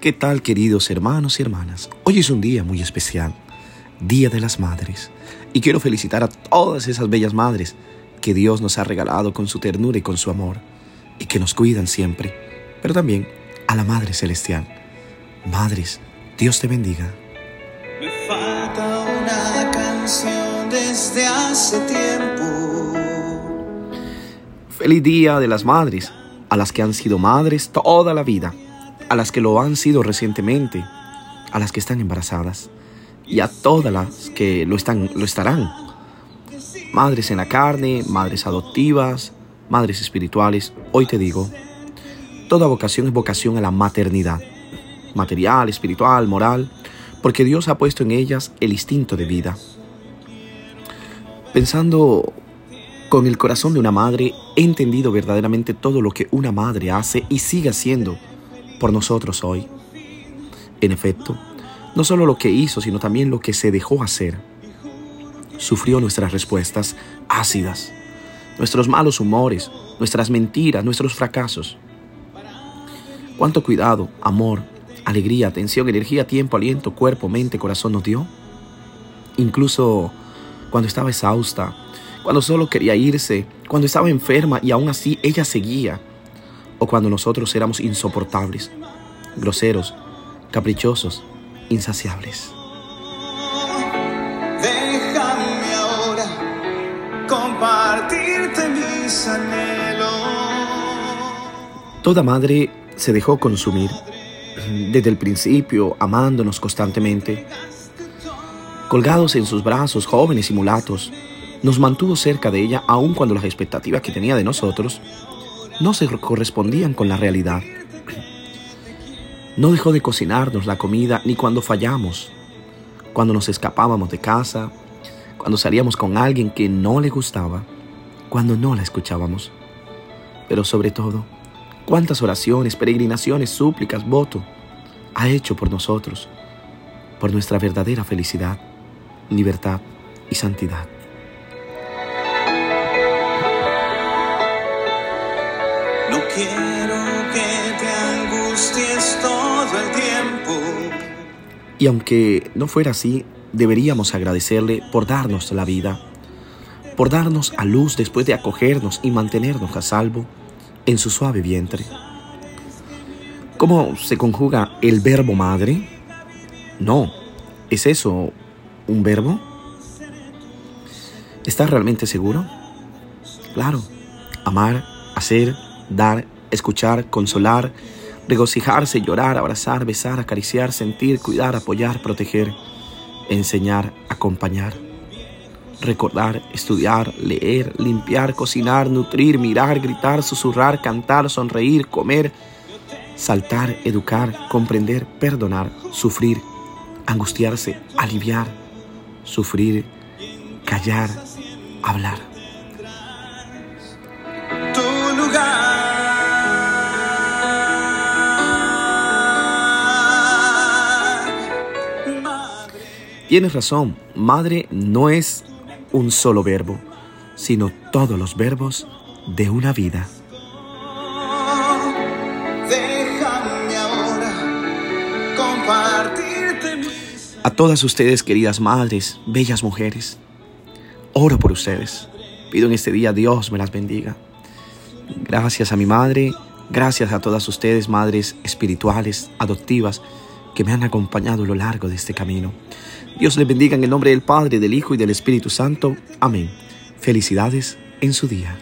¿Qué tal queridos hermanos y hermanas? Hoy es un día muy especial, Día de las Madres, y quiero felicitar a todas esas bellas madres que Dios nos ha regalado con su ternura y con su amor, y que nos cuidan siempre, pero también a la Madre Celestial. Madres, Dios te bendiga. Me falta una canción desde hace tiempo. Feliz Día de las Madres, a las que han sido madres toda la vida a las que lo han sido recientemente, a las que están embarazadas y a todas las que lo, están, lo estarán. Madres en la carne, madres adoptivas, madres espirituales, hoy te digo, toda vocación es vocación a la maternidad, material, espiritual, moral, porque Dios ha puesto en ellas el instinto de vida. Pensando con el corazón de una madre, he entendido verdaderamente todo lo que una madre hace y sigue haciendo por nosotros hoy. En efecto, no solo lo que hizo, sino también lo que se dejó hacer. Sufrió nuestras respuestas ácidas, nuestros malos humores, nuestras mentiras, nuestros fracasos. Cuánto cuidado, amor, alegría, atención, energía, tiempo, aliento, cuerpo, mente, corazón nos dio. Incluso cuando estaba exhausta, cuando solo quería irse, cuando estaba enferma y aún así ella seguía o cuando nosotros éramos insoportables, groseros, caprichosos, insaciables. Déjame ahora compartirte mis anhelos. Toda madre se dejó consumir desde el principio, amándonos constantemente. Colgados en sus brazos, jóvenes y mulatos, nos mantuvo cerca de ella aun cuando las expectativas que tenía de nosotros no se correspondían con la realidad. No dejó de cocinarnos la comida ni cuando fallamos, cuando nos escapábamos de casa, cuando salíamos con alguien que no le gustaba, cuando no la escuchábamos. Pero sobre todo, cuántas oraciones, peregrinaciones, súplicas, voto ha hecho por nosotros, por nuestra verdadera felicidad, libertad y santidad. Quiero que te angusties todo el tiempo. Y aunque no fuera así, deberíamos agradecerle por darnos la vida, por darnos a luz después de acogernos y mantenernos a salvo en su suave vientre. ¿Cómo se conjuga el verbo madre? No, ¿es eso un verbo? ¿Estás realmente seguro? Claro, amar, hacer, dar, escuchar, consolar, regocijarse, llorar, abrazar, besar, acariciar, sentir, cuidar, apoyar, proteger, enseñar, acompañar, recordar, estudiar, leer, limpiar, cocinar, nutrir, mirar, gritar, susurrar, cantar, sonreír, comer, saltar, educar, comprender, perdonar, sufrir, angustiarse, aliviar, sufrir, callar, hablar. Tienes razón, madre no es un solo verbo, sino todos los verbos de una vida. A todas ustedes, queridas madres, bellas mujeres, oro por ustedes. Pido en este día Dios me las bendiga. Gracias a mi madre, gracias a todas ustedes, madres espirituales, adoptivas, que me han acompañado a lo largo de este camino. Dios les bendiga en el nombre del Padre, del Hijo y del Espíritu Santo. Amén. Felicidades en su día.